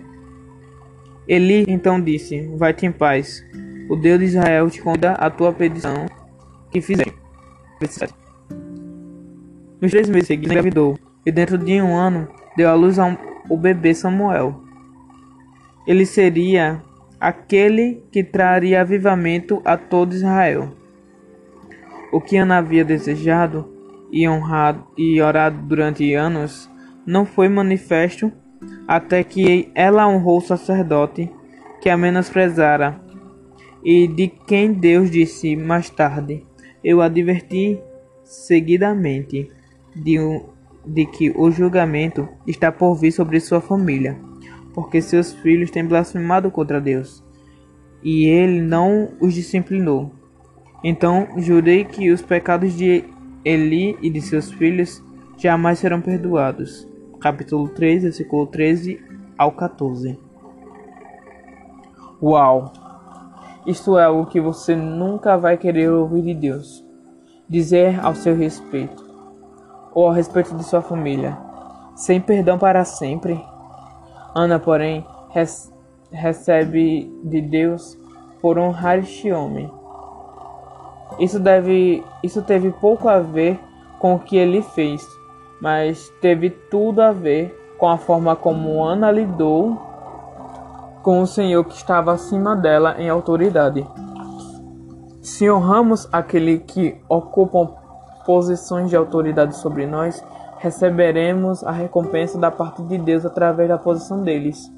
Eli então disse: Vai-te em paz. O Deus de Israel te conda a tua petição que fizeste. Nos três meses seguintes, engravidou, e dentro de um ano deu à luz um, bebê Samuel. Ele seria aquele que traria avivamento a todo Israel. O que Ana havia desejado e honrado e orado durante anos não foi manifesto até que ela honrou o sacerdote que a menosprezara, e de quem Deus disse mais tarde: Eu adverti seguidamente de, um, de que o julgamento está por vir sobre sua família, porque seus filhos têm blasfemado contra Deus, e ele não os disciplinou. Então jurei que os pecados de Eli e de seus filhos jamais serão perdoados capítulo 3, versículo 13 ao 14. Uau! Isto é algo que você nunca vai querer ouvir de Deus. Dizer ao seu respeito, ou ao respeito de sua família, sem perdão para sempre. Ana, porém, recebe de Deus por honrar este homem. Isso deve, isso teve pouco a ver com o que ele fez, mas teve tudo a ver com a forma como Ana lidou com o Senhor que estava acima dela em autoridade. Se honramos aquele que ocupa posições de autoridade sobre nós, receberemos a recompensa da parte de Deus através da posição deles.